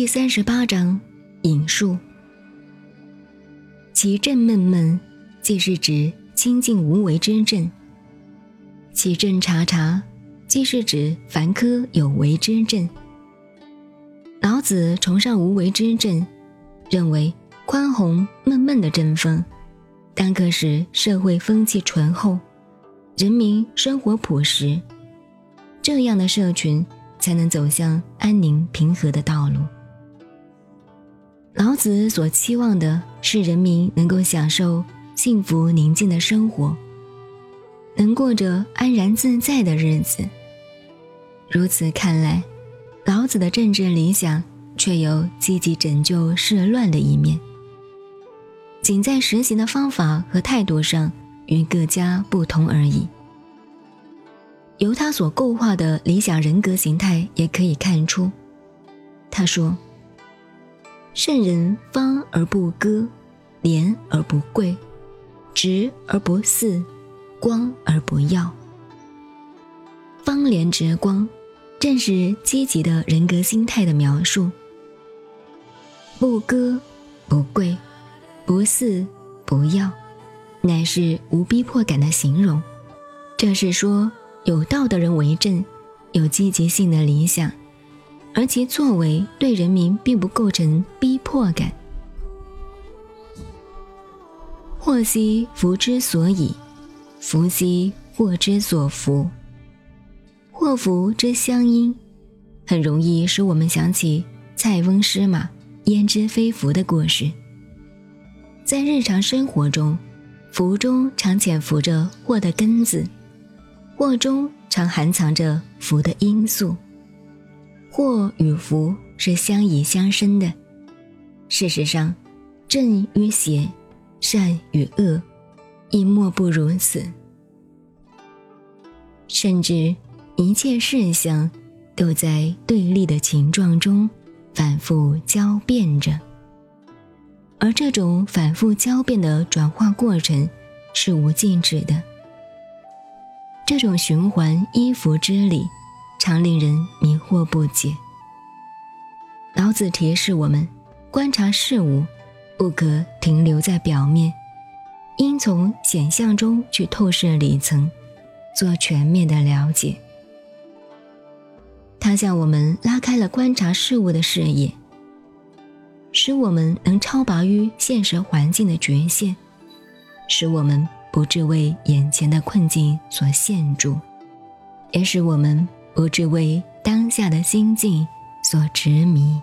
第三十八章引述。其正闷闷，即是指清净无为之正；其正察察，即是指凡科有为之正。老子崇尚无为之正，认为宽宏闷闷的正风，当可使社会风气醇厚，人民生活朴实，这样的社群才能走向安宁平和的道路。老子所期望的是人民能够享受幸福宁静的生活，能过着安然自在的日子。如此看来，老子的政治理想却有积极拯救世乱的一面，仅在实行的方法和态度上与各家不同而已。由他所构画的理想人格形态也可以看出，他说。圣人方而不割，廉而不贵，直而不肆，光而不耀。方廉直光，正是积极的人格心态的描述。不割，不贵，不肆，不耀，乃是无逼迫感的形容。这是说有道的人为政，有积极性的理想。而其作为对人民并不构成逼迫感。祸兮福之所以，福兮祸之所伏。祸福之相因，很容易使我们想起塞翁失马焉知非福的故事。在日常生活中，福中常潜伏着祸的根子，祸中常含藏着福的因素。祸与福是相依相生的。事实上，正与邪、善与恶，亦莫不如此。甚至一切事项都在对立的情状中反复交变着，而这种反复交变的转化过程是无尽止的。这种循环依附之理。常令人迷惑不解。老子提示我们，观察事物，不可停留在表面，应从显象中去透视里层，做全面的了解。他向我们拉开了观察事物的视野，使我们能超拔于现实环境的局限，使我们不致为眼前的困境所限住，也使我们。不只为当下的心境所执迷。